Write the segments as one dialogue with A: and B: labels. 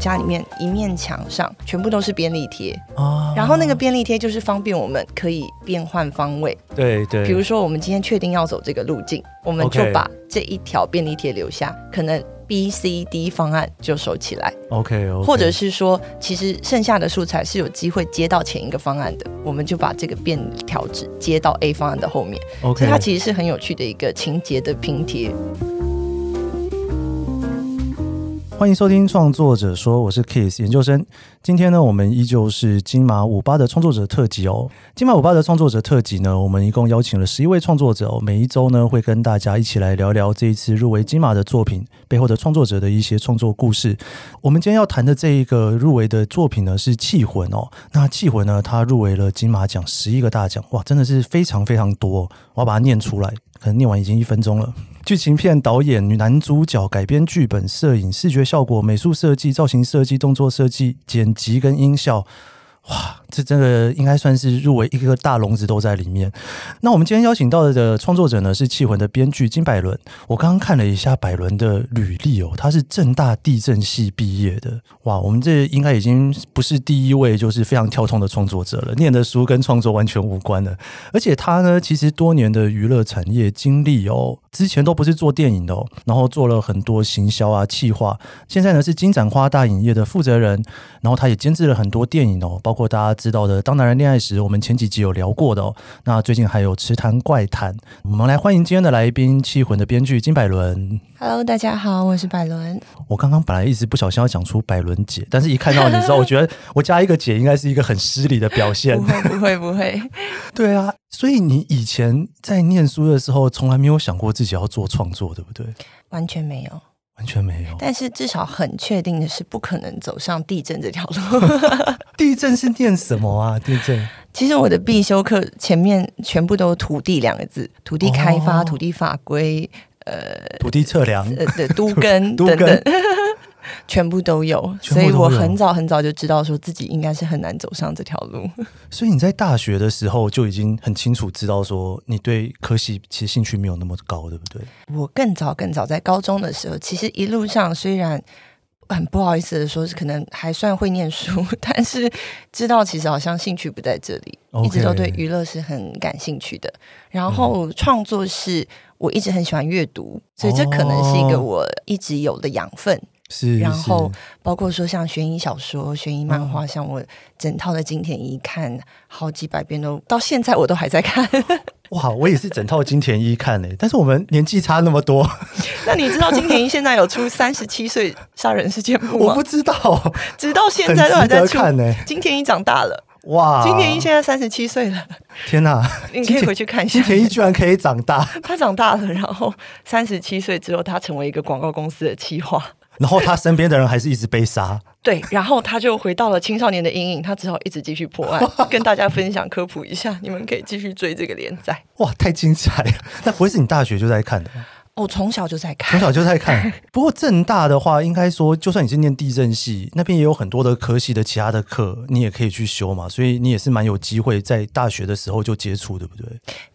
A: 家里面一面墙上全部都是便利贴。啊，然后那个便利贴就是方便我们可以变换方位。
B: 对对，
A: 比如说我们今天确定要走这个路径，我们就把这一条便利贴留下，可能。B、C、D 方案就收起来
B: ，OK，
A: 或者是说，其实剩下的素材是有机会接到前一个方案的，我们就把这个便条纸接到 A 方案的后面，OK，所以它其实是很有趣的一个情节的拼贴。
B: 欢迎收听创作者说，我是 Kiss 研究生。今天呢，我们依旧是金马五八的创作者特辑哦。金马五八的创作者特辑呢，我们一共邀请了十一位创作者哦。每一周呢，会跟大家一起来聊聊这一次入围金马的作品背后的创作者的一些创作故事。我们今天要谈的这一个入围的作品呢，是《缉魂》哦。那《缉魂》呢，它入围了金马奖十一个大奖，哇，真的是非常非常多。我要把它念出来，可能念完已经一分钟了。剧情片导演、女男主角、改编剧本、摄影、视觉效果、美术设计、造型设计、动作设计、剪辑跟音效。哇，这真的应该算是入围一个大笼子都在里面。那我们今天邀请到的创作者呢，是《气魂》的编剧金百伦。我刚刚看了一下百伦的履历哦，他是政大地震系毕业的。哇，我们这应该已经不是第一位就是非常跳通的创作者了，念的书跟创作完全无关的。而且他呢，其实多年的娱乐产业经历哦，之前都不是做电影的哦，然后做了很多行销啊、企划。现在呢，是金盏花大影业的负责人，然后他也监制了很多电影哦，包括。大家知道的《当男人恋爱时》，我们前几集有聊过的哦。那最近还有《池塘怪谈》，我们来欢迎今天的来宾——《气魂》的编剧金百伦。
A: Hello，大家好，我是百伦。
B: 我刚刚本来一直不小心要讲出百伦姐，但是一看到你之后，我觉得我加一个姐应该是一个很失礼的表现。
A: 不会，不会，不会。
B: 对啊，所以你以前在念书的时候，从来没有想过自己要做创作，对不对？
A: 完全没有。
B: 完全没有，
A: 但是至少很确定的是，不可能走上地震这条路。
B: 地震是念什么啊？地震
A: 其实我的必修课前面全部都“土地”两个字，土地开发、哦、土地法规、呃，
B: 土地测量、
A: 呃，对，都根 等等。全部都有，所以我很早很早就知道说自己应该是很难走上这条路。
B: 所以你在大学的时候就已经很清楚知道说你对科系其实兴趣没有那么高，对不对？
A: 我更早更早在高中的时候，其实一路上虽然很不好意思的说，是可能还算会念书，但是知道其实好像兴趣不在这里，Okay. 一直都对娱乐是很感兴趣的。然后创作是我一直很喜欢阅读，所以这可能是一个我一直有的养分。
B: 是，
A: 然后包括说像悬疑小说、悬疑漫画，像我整套的金田一看好几百遍都，到现在我都还在看。
B: 哇，我也是整套金田一看诶，但是我们年纪差那么多。
A: 那你知道金田一现在有出三十七岁杀人事件簿吗？
B: 我不知道，
A: 直到现在都还在
B: 看呢。
A: 金田一长大了，
B: 哇！
A: 金田一现在三十七岁了，
B: 天哪！
A: 你可以回去看一下，
B: 金田一居然可以长大。
A: 他长大了，然后三十七岁之后，他成为一个广告公司的企划。
B: 然后他身边的人还是一直被杀，
A: 对，然后他就回到了青少年的阴影，他只好一直继续破案，跟大家分享科普一下，你们可以继续追这个连载。
B: 哇，太精彩了！那不会是你大学就在看的吗？
A: 我从小就在看，
B: 从小就在看。不过正大的话，应该说，就算你是念地震系，那边也有很多的科系的其他的课，你也可以去修嘛。所以你也是蛮有机会在大学的时候就接触，对不对？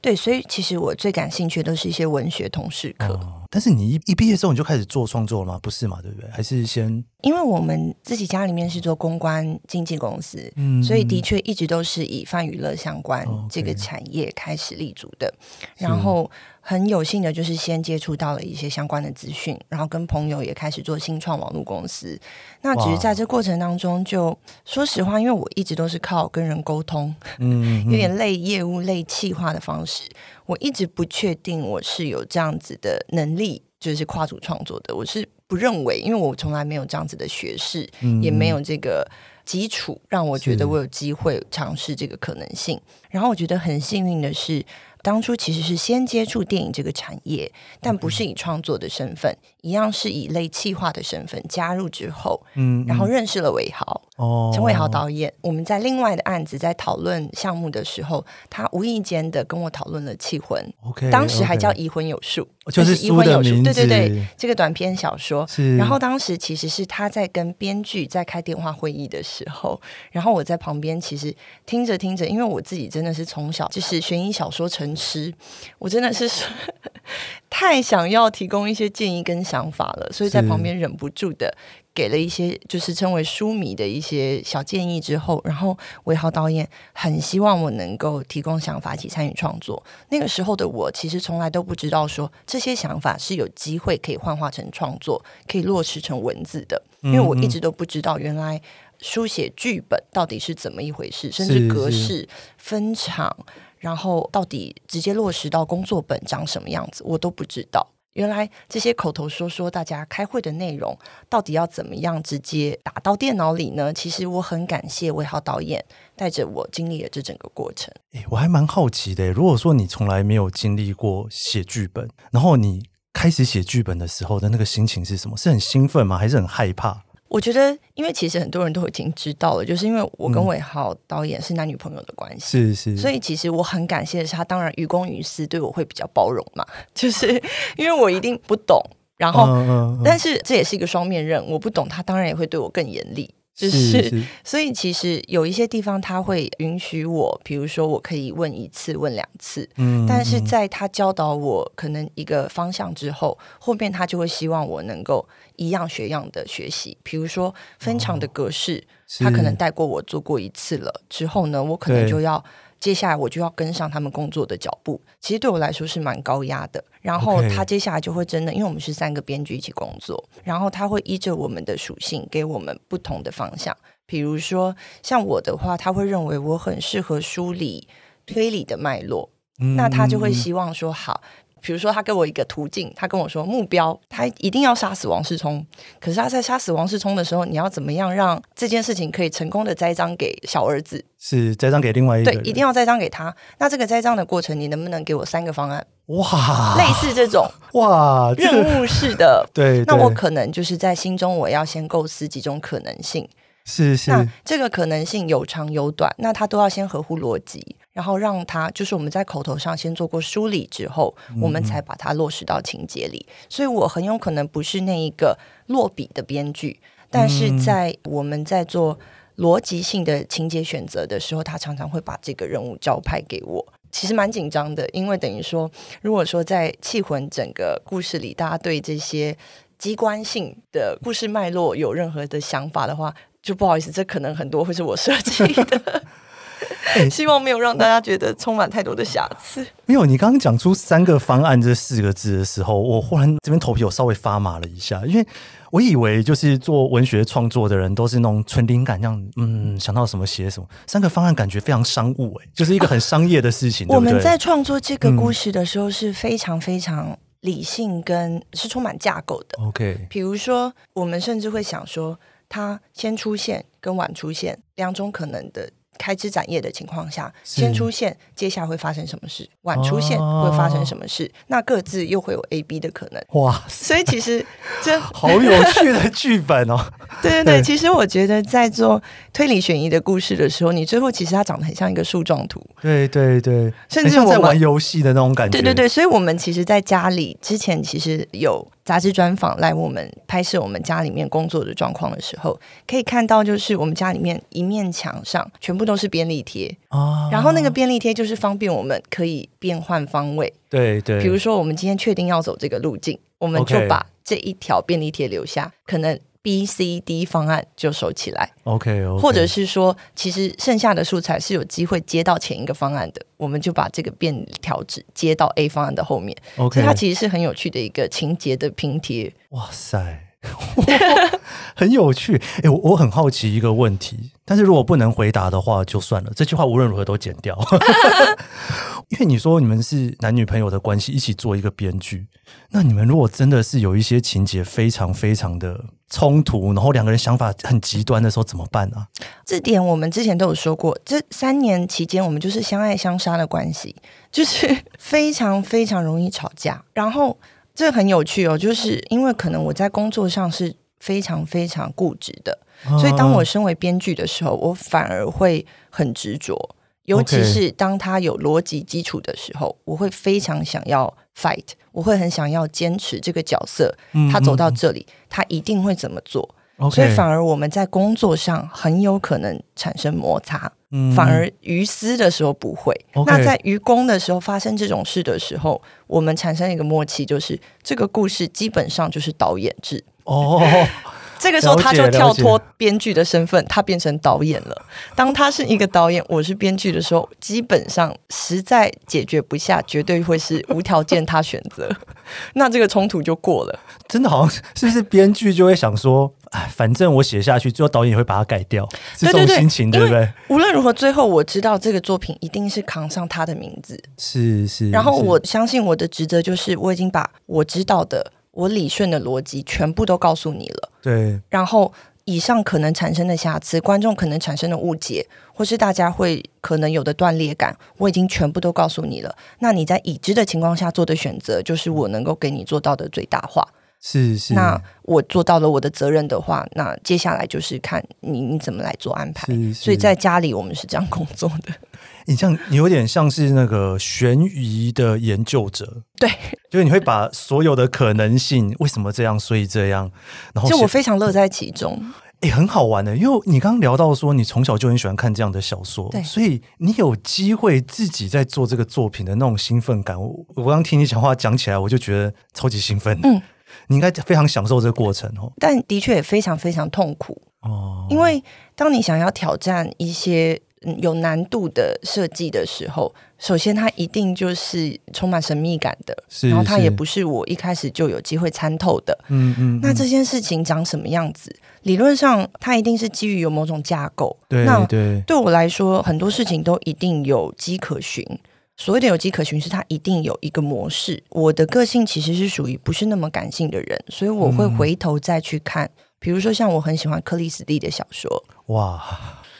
A: 对，所以其实我最感兴趣的都是一些文学同事课。
B: 哦但是你一一毕业之后你就开始做创作了吗？不是嘛，对不对？还是先？
A: 因为我们自己家里面是做公关经纪公司，嗯，所以的确一直都是以泛娱乐相关这个产业开始立足的。然后很有幸的就是先接触到了一些相关的资讯，然后跟朋友也开始做新创网络公司。那只是在这过程当中就，就说实话，因为我一直都是靠跟人沟通，嗯，有点类业务类企划的方式。我一直不确定我是有这样子的能力，就是跨组创作的。我是不认为，因为我从来没有这样子的学识，嗯、也没有这个基础，让我觉得我有机会尝试这个可能性。然后我觉得很幸运的是，当初其实是先接触电影这个产业，但不是以创作的身份，嗯、一样是以类企划的身份加入之后，嗯，然后认识了伟豪。哦，陈伟豪导演，我们在另外的案子在讨论项目的时候，他无意间的跟我讨论了《弃魂》，OK，当时还叫《移魂有术》，
B: 就是《移魂有术》，
A: 对对对，这个短篇小说。是，然后当时其实是他在跟编剧在开电话会议的时候，然后我在旁边其实听着听着，因为我自己真的是从小就是悬疑小说成痴，我真的是。太想要提供一些建议跟想法了，所以在旁边忍不住的给了一些就是称为书迷的一些小建议之后，然后韦豪导演很希望我能够提供想法，一起参与创作。那个时候的我其实从来都不知道说这些想法是有机会可以幻化成创作，可以落实成文字的，因为我一直都不知道原来书写剧本到底是怎么一回事，甚至格式分场。然后到底直接落实到工作本长什么样子，我都不知道。原来这些口头说说，大家开会的内容到底要怎么样直接打到电脑里呢？其实我很感谢魏浩导演带着我经历了这整个过程。
B: 诶，我还蛮好奇的，如果说你从来没有经历过写剧本，然后你开始写剧本的时候的那个心情是什么？是很兴奋吗？还是很害怕？
A: 我觉得，因为其实很多人都已经知道了，就是因为我跟韦豪导演是男女朋友的关系，
B: 是、嗯、是，
A: 所以其实我很感谢的是他，当然于公于私对我会比较包容嘛，就是因为我一定不懂，然后，嗯嗯嗯、但是这也是一个双面刃，我不懂，他当然也会对我更严厉。就是，是，是，所以其实有一些地方他会允许我，比如说我可以问一次、问两次，嗯，但是在他教导我可能一个方向之后，后面他就会希望我能够一样学样的学习，比如说分场的格式，哦、他可能带过我做过一次了，之后呢，我可能就要。接下来我就要跟上他们工作的脚步，其实对我来说是蛮高压的。然后他接下来就会真的，因为我们是三个编剧一起工作，然后他会依着我们的属性给我们不同的方向。比如说像我的话，他会认为我很适合梳理推理的脉络，那他就会希望说好。比如说，他给我一个途径，他跟我说目标，他一定要杀死王世充。可是他在杀死王世充的时候，你要怎么样让这件事情可以成功的栽赃给小儿子？
B: 是栽赃给另外一个？
A: 对，一定要栽赃给他。那这个栽赃的过程，你能不能给我三个方案？
B: 哇，
A: 类似这种
B: 哇
A: 任务式的。
B: 对，
A: 那我可能就是在心中，我要先构思几种可能性。
B: 是是，
A: 那这个可能性有长有短，那他都要先合乎逻辑。然后让他就是我们在口头上先做过梳理之后，嗯、我们才把它落实到情节里。所以我很有可能不是那一个落笔的编剧，但是在我们在做逻辑性的情节选择的时候，他常常会把这个任务交派给我。其实蛮紧张的，因为等于说，如果说在《气魂》整个故事里，大家对这些机关性的故事脉络有任何的想法的话，就不好意思，这可能很多会是我设计的。希望没有让大家觉得充满太多的瑕疵。
B: 没有，你刚刚讲出三个方案这四个字的时候，我忽然这边头皮有稍微发麻了一下，因为我以为就是做文学创作的人都是那种纯灵感，这样嗯，想到什么写什么。三个方案感觉非常商务，哎，就是一个很商业的事情。啊、
A: 对对，我们在创作这个故事的时候是非常非常理性，跟是充满架构的。
B: OK，
A: 比如说，我们甚至会想说，他先出现跟晚出现两种可能的。开枝展叶的情况下，先出现，接下来会发生什么事？晚出现会发生什么事？哦、那各自又会有 A、B 的可能。哇，所以其实这
B: 好有趣的剧本哦。
A: 对对对，其实我觉得在做推理悬疑的故事的时候，你最后其实它长得很像一个树状图。
B: 对对对，甚至我在玩游戏的那种感觉。
A: 对对对，所以我们其实，在家里之前其实有。杂志专访来我们拍摄我们家里面工作的状况的时候，可以看到就是我们家里面一面墙上全部都是便利贴，哦，然后那个便利贴就是方便我们可以变换方位，
B: 对对，
A: 比如说我们今天确定要走这个路径，我们就把这一条便利贴留下，可能。B、C、D 方案就收起来
B: ，OK，, okay.
A: 或者是说，其实剩下的素材是有机会接到前一个方案的，我们就把这个变条纸接到 A 方案的后面，OK，所以它其实是很有趣的一个情节的拼贴。
B: 哇塞，很有趣！哎、欸，我我很好奇一个问题，但是如果不能回答的话就算了，这句话无论如何都剪掉。因为你说你们是男女朋友的关系，一起做一个编剧，那你们如果真的是有一些情节非常非常的。冲突，然后两个人想法很极端的时候怎么办呢、啊？
A: 这点我们之前都有说过。这三年期间，我们就是相爱相杀的关系，就是非常非常容易吵架。然后这很有趣哦，就是因为可能我在工作上是非常非常固执的，所以当我身为编剧的时候，我反而会很执着。尤其是当他有逻辑基础的时候，我会非常想要 fight，我会很想要坚持这个角色。他走到这里，嗯、他一定会怎么做.所以反而我们在工作上很有可能产生摩擦。嗯、反而于私的时候不会。那在于公的时候发生这种事的时候，我们产生一个默契，就是这个故事基本上就是导演制
B: 哦。
A: 这个时候他就跳脱编剧的身份，他变成导演了。当他是一个导演，我是编剧的时候，基本上实在解决不下，绝对会是无条件他选择，那这个冲突就过了。
B: 真的好像是不是编剧就会想说，哎，反正我写下去，最后导演也会把它改掉，是这种心情，对，对，对，对不对？
A: 无论如何，最后我知道这个作品一定是扛上他的名字，
B: 是是。
A: 然后我相信我的职责就是，我已经把我知道的。我理顺的逻辑全部都告诉你了，
B: 对。
A: 然后以上可能产生的瑕疵，观众可能产生的误解，或是大家会可能有的断裂感，我已经全部都告诉你了。那你在已知的情况下做的选择，就是我能够给你做到的最大化。
B: 是是。
A: 那我做到了我的责任的话，那接下来就是看你你怎么来做安排。
B: 是是。
A: 所以在家里我们是这样工作的。
B: 你像你有点像是那个悬疑的研究者，
A: 对，
B: 就是你会把所有的可能性，为什么这样，所以这样，然后
A: 就我非常乐在其中，
B: 也、欸，很好玩的，因为你刚刚聊到说你从小就很喜欢看这样的小说，
A: 对，
B: 所以你有机会自己在做这个作品的那种兴奋感，我我刚听你讲话讲起来，我就觉得超级兴奋，嗯，你应该非常享受这个过程哦，
A: 但的确也非常非常痛苦哦，因为当你想要挑战一些。有难度的设计的时候，首先它一定就是充满神秘感的，然后它也不是我一开始就有机会参透的。
B: 嗯嗯，嗯。那
A: 这件事情长什么样子？理论上它一定是基于有某种架构。
B: 对对。
A: 那对我来说，很多事情都一定有迹可循。所谓的有迹可循，是它一定有一个模式。我的个性其实是属于不是那么感性的人，所以我会回头再去看。嗯、比如说，像我很喜欢克里斯蒂的小说。
B: 哇。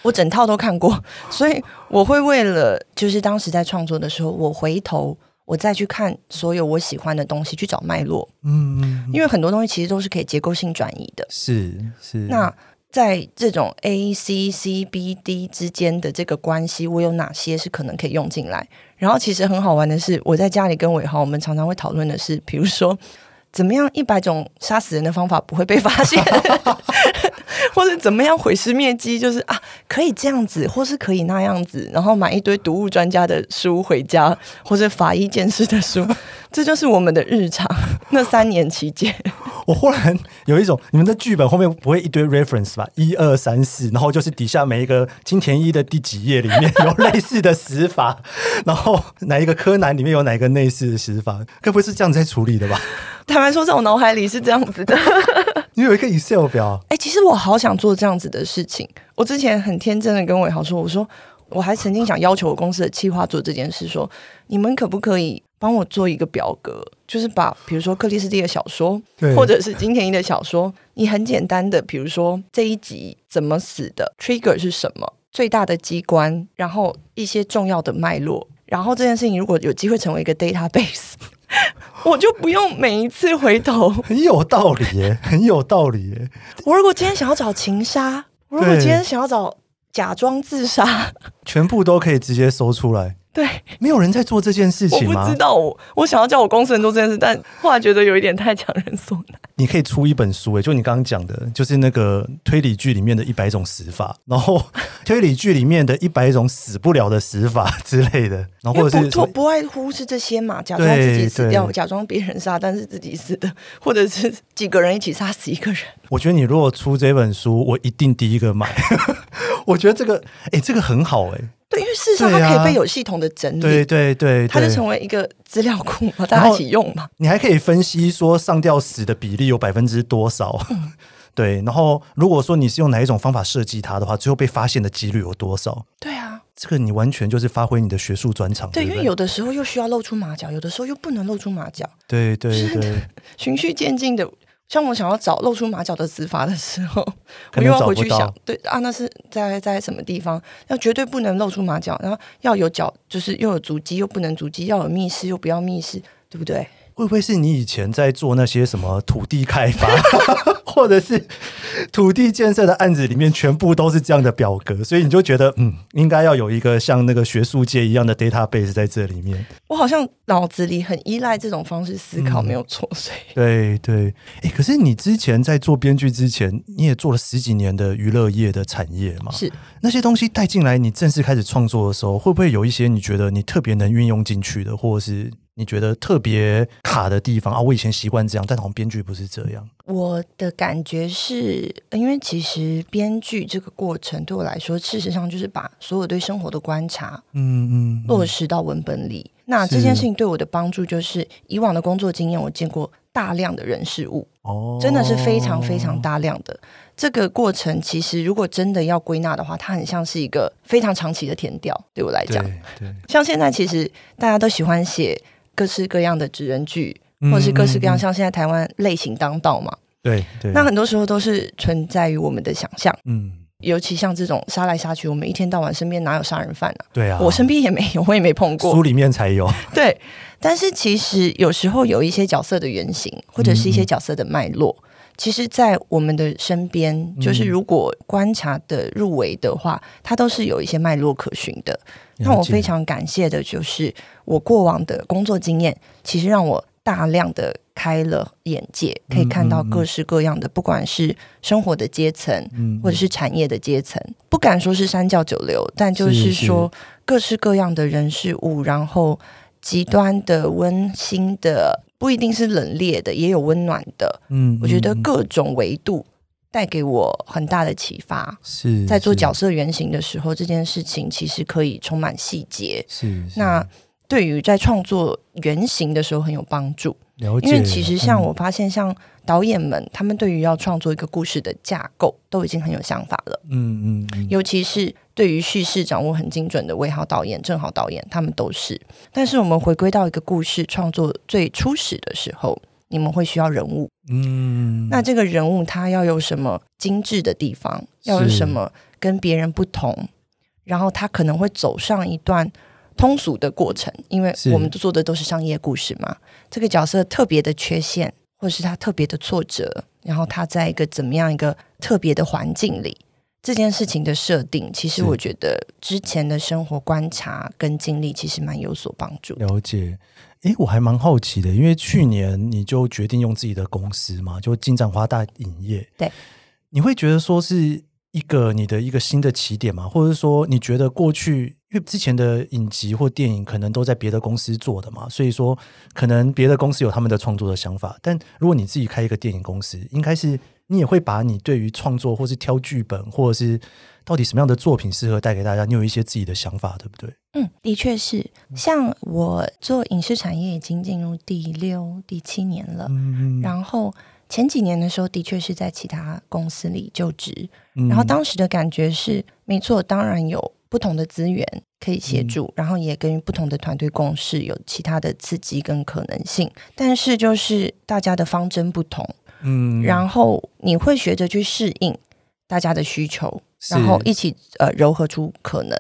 A: 我整套都看过，所以我会为了就是当时在创作的时候，我回头我再去看所有我喜欢的东西，去找脉络。
B: 嗯，嗯，
A: 因为很多东西其实都是可以结构性转移的。
B: 是是。
A: 那在这种 A C C B D 之间的这个关系，我有哪些是可能可以用进来？然后其实很好玩的是，我在家里跟伟豪，我们常常会讨论的是，比如说怎么样一百种杀死人的方法不会被发现。或者怎么样毁尸灭迹，就是啊，可以这样子，或是可以那样子，然后买一堆毒物专家的书回家，或者法医鉴识的书，这就是我们的日常。那三年期间，
B: 我忽然有一种，你们的剧本后面不会一堆 reference 吧？一二三四，然后就是底下每一个金田一的第几页里面 有类似的死法，然后哪一个柯南里面有哪个类似的死法，该不会是这样在处理的吧？
A: 坦白说，在我脑海里是这样子的。
B: 你有一个 Excel 表？
A: 哎、欸，其实我好想做这样子的事情。我之前很天真的跟伟豪说：“我说，我还曾经想要求我公司的企划做这件事，说你们可不可以帮我做一个表格，就是把比如说克里斯蒂的小说，或者是金田一的小说，你很简单的，比如说这一集怎么死的，trigger 是什么，最大的机关，然后一些重要的脉络，然后这件事情如果有机会成为一个 database。”我就不用每一次回头，
B: 很有道理耶，很有道理耶。
A: 我如果今天想要找情杀，我如果今天想要找假装自杀，
B: 全部都可以直接搜出来。
A: 对，
B: 没有人在做这件事情吗？
A: 我不知道，我我想要叫我公司人做这件事，但后来觉得有一点太强人所难。
B: 你可以出一本书，哎，就你刚刚讲的，就是那个推理剧里面的一百种死法，然后 推理剧里面的一百种死不了的死法之类的，然后或者是
A: 不不外乎是这些嘛，假装自己死掉，假装别人杀，但是自己死的，或者是几个人一起杀死一个人。
B: 我觉得你如果出这本书，我一定第一个买。我觉得这个，哎，这个很好，哎。
A: 对，因为事实上它可以被有系统的整理，
B: 对对对，
A: 它就成为一个资料库嘛，大家一起用嘛。
B: 你还可以分析说上吊死的比例有百分之多少，嗯，对。然后如果说你是用哪一种方法设计它的话，最后被发现的几率有多少？
A: 对啊，
B: 这个你完全就是发挥你的学术专长。
A: 对，
B: 对对，
A: 因为有的时候又需要露出马脚，有的时候又不能露出马脚。
B: 对对对，
A: 循序渐进的。像我想要找露出马脚的指法的时候，我又要回去想，对啊，那是在在什么地方？要绝对不能露出马脚，然后要有脚，就是又有足迹，又不能足迹，要有密室，又不要密室，对不对？
B: 会不会是你以前在做那些什么土地开发，或者是土地建设的案子里面全部都是这样的表格，所以你就觉得嗯，应该要有一个像那个学术界一样的 database 在这里面。
A: 我好像脑子里很依赖这种方式思考，没有错。所以、
B: 嗯、对对，哎，可是你之前在做编剧之前，你也做了十几年的娱乐业的产业嘛？
A: 是
B: 那些东西带进来，你正式开始创作的时候，会不会有一些你觉得你特别能运用进去的，或者是？你觉得特别卡的地方啊？我以前习惯这样，但好像编剧不是这样。
A: 我的感觉是，因为其实编剧这个过程对我来说，事实上就是把所有对生活的观察，嗯嗯，落实到文本里。那这件事情对我的帮助，就是以往的工作经验，我见过大量的人事物，哦，真的是非常非常大量的。这个过程其实如果真的要归纳的话，它很像是一个非常长期的填调。对我来讲，对，对，像现在其实大家都喜欢写。各式各样的职人剧，或者是各式各样，像现在台湾类型当道嘛，
B: 对对。
A: 那很多时候都是存在于我们的想象，嗯，尤其像这种杀来杀去，我们一天到晚身边哪有杀人犯啊？
B: 对啊，
A: 我身边也没有，我也没碰过，
B: 书里面才有。
A: 对，但是其实有时候有一些角色的原型，或者是一些角色的脉络。其实，在我们的身边，就是如果观察的入围的话，嗯、它都是有一些脉络可循的。那我非常感谢的就是我过往的工作经验，其实让我大量的开了眼界，可以看到各式各样的，不管是生活的阶层，或者是产业的阶层，不敢说是三教九流，但就是说各式各样的人事物，然后极端的、温馨的。不一定是冷冽的，也有温暖的。嗯，我觉得各种维度带给我很大的启发。是在做角色原型的时候，这件事情其实可以充满细节。是，那对于在创作原型的时候很有帮助。了解，因为其实像我发现，像导演们，嗯、他们对于要创作一个故事的架构，都已经很有想法了。嗯嗯，嗯尤其是对于叙事掌握很精准的魏豪导演、正好导演，他们都是。但是我们回归到一个故事创作最初始的时候，你们会需要人物。嗯，那这个人物他要有什么精致的地方？要有什么跟别人不同？然后他可能会走上一段。通俗的过程，因为我们做的都是商业故事嘛。这个角色特别的缺陷，或是他特别的挫折，然后他在一个怎么样一个特别的环境里，这件事情的设定，其实我觉得之前的生活观察跟经历，其实蛮有所帮助。
B: 了解，诶，我还蛮好奇的，因为去年你就决定用自己的公司嘛，就金盏花大影业。
A: 对，
B: 你会觉得说是一个你的一个新的起点吗？或者是说你觉得过去？因为之前的影集或电影可能都在别的公司做的嘛，所以说可能别的公司有他们的创作的想法。但如果你自己开一个电影公司，应该是你也会把你对于创作或是挑剧本，或者是到底什么样的作品适合带给大家，你有一些自己的想法，对不对？
A: 嗯，的确是。像我做影视产业已经进入第六、第七年了，嗯，然后前几年的时候，的确是在其他公司里就职，嗯，然后当时的感觉是，没错，当然有。不同的资源可以协助，嗯、然后也跟不同的团队共事，有其他的刺激跟可能性。但是就是大家的方针不同，嗯，然后你会学着去适应大家的需求，是然后一起呃糅合出可能。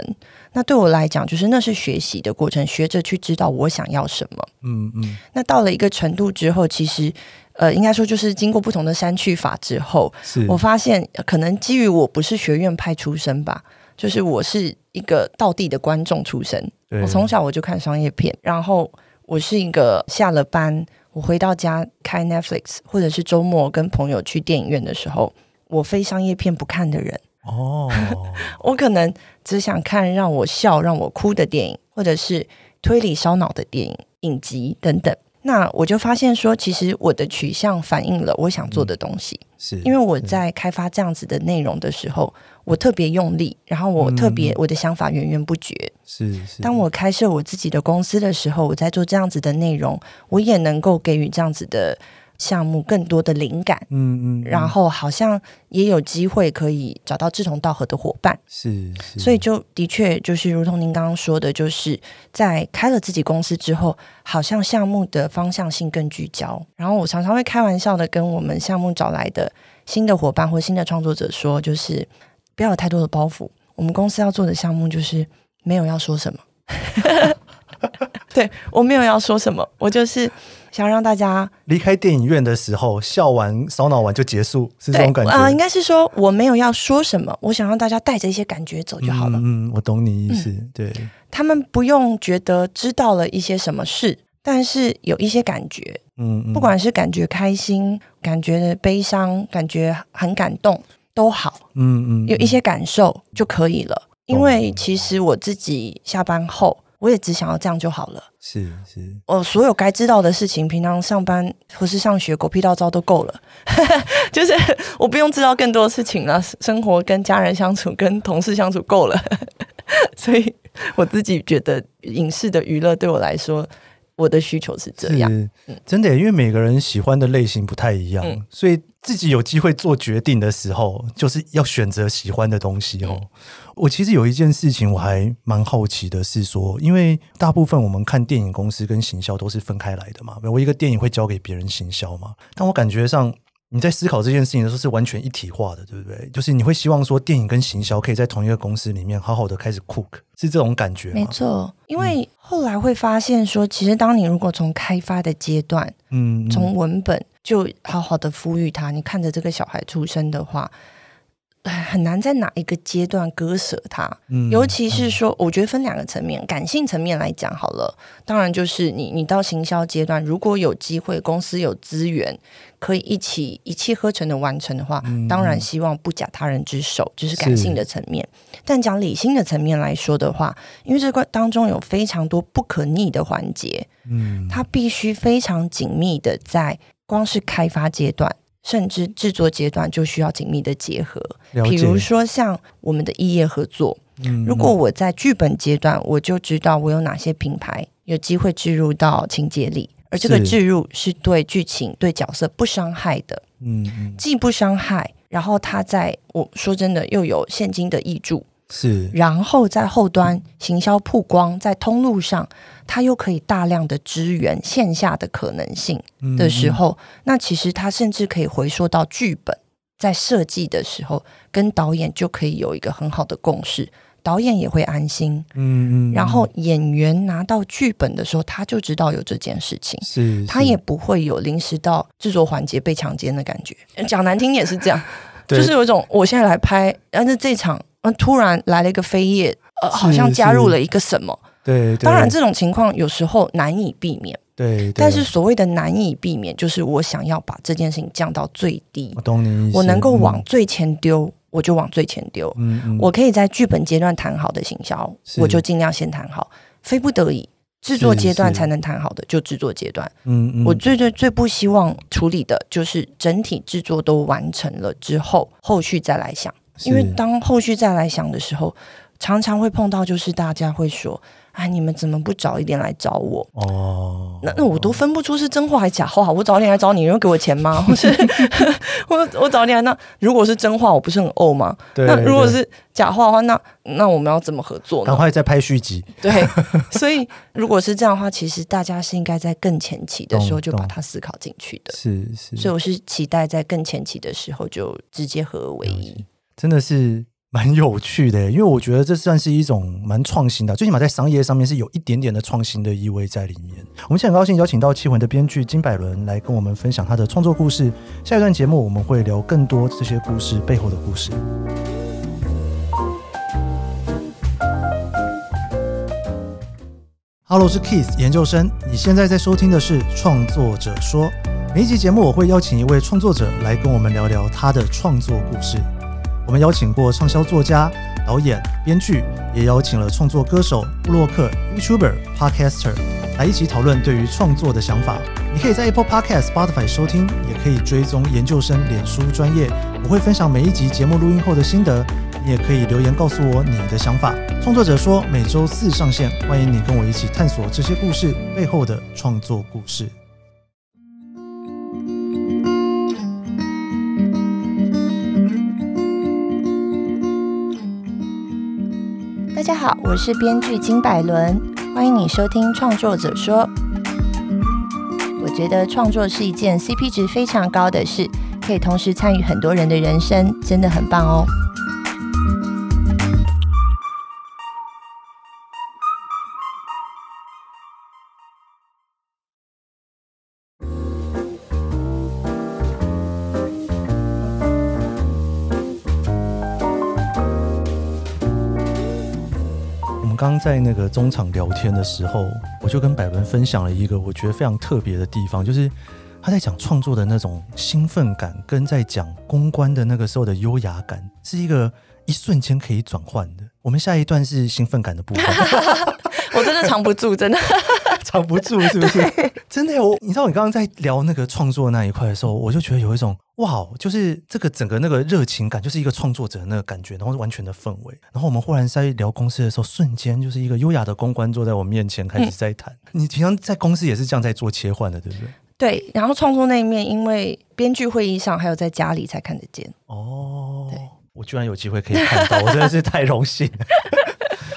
A: 那对我来讲，就是那是学习的过程，学着去知道我想要什么。嗯嗯。嗯那到了一个程度之后，其实呃应该说就是经过不同的删去法之后，我发现可能基于我不是学院派出身吧。就是我是一个道地的观众出身，对我从小我就看商业片，然后我是一个下了班我回到家开 Netflix，或者是周末跟朋友去电影院的时候，我非商业片不看的人哦，我可能只想看让我笑、让我哭的电影，或者是推理烧脑的电影、影集等等。那我就发现说，其实我的取向反映了我想做的东西，嗯、是因为我在开发这样子的内容的时候。我特别用力，然后我特别、嗯、我的想法源源不绝。是是。是当我开设我自己的公司的时候，我在做这样子的内容，我也能够给予这样子的项目更多的灵感。嗯嗯。嗯然后好像也有机会可以找到志同道合的伙伴。是。是所以就的确就是如同您刚刚说的，就是在开了自己公司之后，好像项目的方向性更聚焦。然后我常常会开玩笑的跟我们项目找来的新的伙伴或新的创作者说，就是。不要有太多的包袱。我们公司要做的项目就是没有要说什么。对，我没有要说什么，我就是想让大家
B: 离开电影院的时候笑完、烧脑完就结束，是这种感觉
A: 啊、呃？应该是说我没有要说什么，我想让大家带着一些感觉走就好了。
B: 嗯，我懂你意思。嗯、对，
A: 他们不用觉得知道了一些什么事，但是有一些感觉，嗯，嗯，不管是感觉开心、感觉悲伤、感觉很感动都好，嗯嗯，有一些感受就可以了。因为其实我自己下班后，我也只想要这样就好了。
B: 是是，
A: 我所有该知道的事情，平常上班或是上学，狗屁倒招都够了。就是我不用知道更多的事情了，生活跟家人相处、跟同事相处够了。所以我自己觉得，影视的娱乐对我来说，我的需求是这样。
B: 嗯、真的，因为每个人喜欢的类型不太一样，嗯、所以自己有机会做决定的时候，就是要选择喜欢的东西哦。嗯我其实有一件事情我还蛮好奇的，是说，因为大部分我们看电影公司跟行销都是分开来的嘛，我一个电影会交给别人行销嘛，但我感觉上你在思考这件事情的时候是完全一体化的，对不对？就是你会希望说电影跟行销可以在同一个公司里面好好的开始 cook，是这种感觉吗？
A: 没错，因为后来会发现说，其实当你如果从开发的阶段，嗯，从文本就好好的抚育它，你看着这个小孩出生的话。很难在哪一个阶段割舍它，嗯、尤其是说，我觉得分两个层面，感性层面来讲好了，当然就是你你到行销阶段，如果有机会，公司有资源可以一起一气呵成的完成的话，嗯、当然希望不假他人之手，就是感性的层面。但讲理性的层面来说的话，因为这块当中有非常多不可逆的环节，嗯，它必须非常紧密的在光是开发阶段。甚至制作阶段就需要紧密的结合，比如说像我们的异业合作，嗯，如果我在剧本阶段，我就知道我有哪些品牌有机会置入到情节里，而这个置入是对剧情、对角色不伤害的，嗯，既不伤害，然后它在我说真的又有现金的挹注。是，然后在后端行销曝光，在通路上，它又可以大量的支援线下的可能性的时候，嗯嗯，那其实它甚至可以回溯到剧本，在设计的时候，跟导演就可以有一个很好的共识，导演也会安心，嗯，嗯嗯，然后演员拿到剧本的时候，他就知道有这件事情，是，是。他也不会有临时到制作环节被强奸的感觉，讲难听也是这样，就是有一种我现在来拍，但是这场。突然来了一个飞页，呃，好像加入了一个什么？对，当然这种情况有时候难以避免。对，但是所谓的难以避免，就是我想要把这件事情降到最低。我懂你意思。我能够往最前丢，我就往最前丢。嗯，我可以在剧本阶段谈好的行销，我就尽量先谈好。非不得已，制作阶段才能谈好的，就制作阶段。嗯，我最最最不希望处理的就是整体制作都完成了之后，后续再来想。因为当后续再来想的时候，常常会碰到，就是大家会说：“哎，你们怎么不早一点来找我？”哦，那那我都分不出是真话还是假话。我早点来找你，你会给我钱吗？或是我我早点来，那如果是真话，我不是很怄吗？对那如果是假话的话，那那我们要怎么合作呢？
B: 赶快再拍续集。
A: 对，所以如果是这样的话，其实大家是应该在更前期的时候就把它思考进去的。是是，所以我是期待在更前期的时候就直接合而为一。
B: 真的是蛮有趣的，因为我觉得这算是一种蛮创新的，最起码在商业上面是有一点点的创新的意味在里面。我们现在很高兴邀请到缉魂的编剧金百伦来跟我们分享他的创作故事。下一段节目我们会聊更多这些故事背后的故事。Hello，我是 Keith 研究生，你现在在收听的是创作者说。每一集节目我会邀请一位创作者来跟我们聊聊他的创作故事。我们邀请过畅销作家、导演、编剧，也邀请了创作歌手、布洛克、YouTuber、Podcaster 来一起讨论对于创作的想法。你可以在 Apple Podcast、Spotify 收听，也可以追踪研究生脸书专业。我会分享每一集节目录音后的心得，你也可以留言告诉我你的想法。创作者说每周四上线，欢迎你跟我一起探索这些故事背后的创作故事。
A: 大家好，我是编剧金百伦，欢迎你收听《创作者说》。我觉得创作是一件 CP 值非常高的事，可以同时参与很多人的人生，真的很棒哦。
B: 在那个中场聊天的时候，我就跟百文分享了一个我觉得非常特别的地方，就是他在讲创作的那种兴奋感，跟在讲公关的那个时候的优雅感，是一个一瞬间可以转换的。我们下一段是兴奋感的部分，
A: 我真的藏不住，真的。
B: 藏不住是不是？真的我，你知道，你刚刚在聊那个创作那一块的时候，我就觉得有一种哇，就是这个整个那个热情感，就是一个创作者的那个感觉，然后是完全的氛围。然后我们忽然在聊公司的时候，瞬间就是一个优雅的公关坐在我面前开始在谈。嗯、你平常在公司也是这样在做切换的，对不对？
A: 对。然后创作那一面，因为编剧会议上还有在家里才看得见。
B: 哦，对，我居然有机会可以看到，我真的是太荣幸。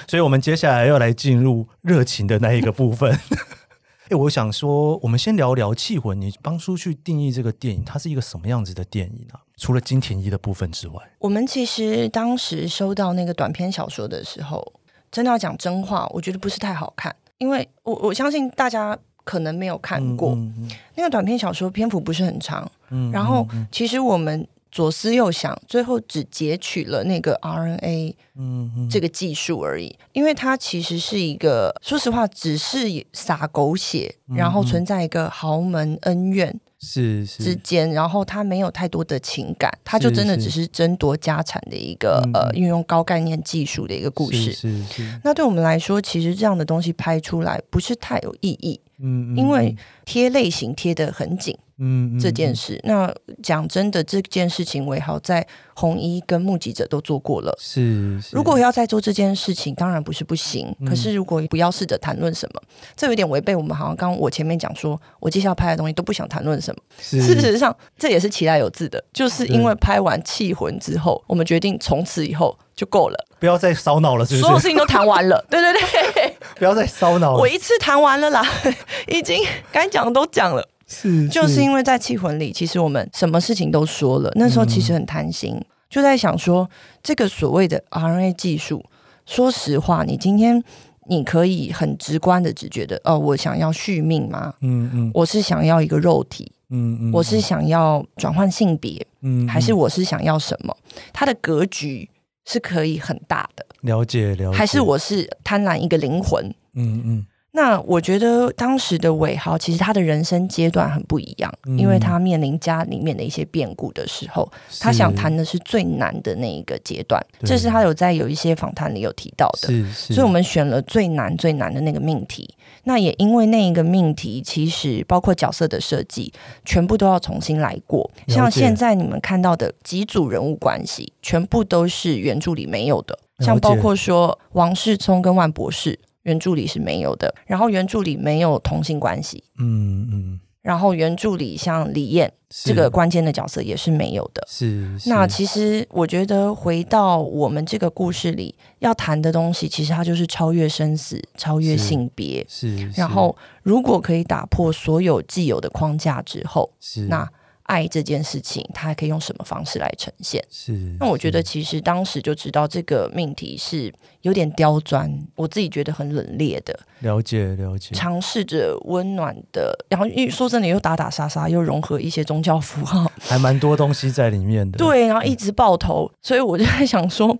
B: 所以，我们接下来要来进入热情的那一个部分。哎，我想说，我们先聊聊《气魂》。你帮叔去定义这个电影，它是一个什么样子的电影啊？除了金田一的部分之外，
A: 我们其实当时收到那个短篇小说的时候，真的要讲真话，我觉得不是太好看，因为我我相信大家可能没有看过、嗯嗯嗯、那个短篇小说，篇幅不是很长。嗯，然后其实我们。左思右想，最后只截取了那个 RNA，嗯，这个技术而已，嗯、因为它其实是一个，说实话，只是撒狗血，嗯、然后存在一个豪门恩怨是之间，然后它没有太多的情感，它就真的只是争夺家产的一个呃运用高概念技术的一个故事。是，是是。那对我们来说，其实这样的东西拍出来不是太有意义，嗯，因为贴类型贴得很紧。嗯，这件事，那讲真的，这件事情为好在红衣跟目击者都做过了。是，是如果要再做这件事情，当然不是不行。嗯、可是如果不要试着谈论什么，这有点违背我们好像刚刚我前面讲说，我接下来拍的东西都不想谈论什么。事实上，这也是其来有自的，就是因为拍完《气魂》之后，我们决定从此以后就够了，
B: 不要再烧脑了是不是，
A: 所有事情都谈完了。对对对，
B: 不要再烧脑了，
A: 我一次谈完了啦，已经该讲的都讲了。是，是，就是因为在《气魂》里，其实我们什么事情都说了。那时候其实很贪心，嗯、就在想说，这个所谓的 RNA 技术，说实话，你今天你可以很直观的只觉得，哦，我想要续命吗？嗯嗯，我是想要一个肉体，嗯嗯，我是想要转换性别，嗯，还是我是想要什么？它的格局是可以很大的，
B: 了解了解，
A: 还是我是贪婪一个灵魂？嗯嗯。那我觉得当时的伟豪其实他的人生阶段很不一样，嗯、因为他面临家里面的一些变故的时候，他想谈的是最难的那一个阶段，这是他有在有一些访谈里有提到的。是是，所以我们选了最难最难的那个命题。那也因为那一个命题，其实包括角色的设计，全部都要重新来过。像现在你们看到的几组人物关系，全部都是原著里没有的，像包括说王世聪跟万博士。原著里是没有的，然后原著里没有同性关系，嗯嗯，然后原著里像李艳这个关键的角色也是没有的，是。是那其实我觉得回到我们这个故事里要谈的东西，其实它就是超越生死，超越性别，是。是然后如果可以打破所有既有的框架之后，是那。爱这件事情，他还可以用什么方式来呈现？是，那我觉得其实当时就知道这个命题是有点刁钻，我自己觉得很冷冽的。
B: 了解，了解。
A: 尝试着温暖的，然后因为说真的又打打杀杀，又融合一些宗教符号，
B: 还蛮多东西在里面的。
A: 对，然后一直爆头，所以我就在想说，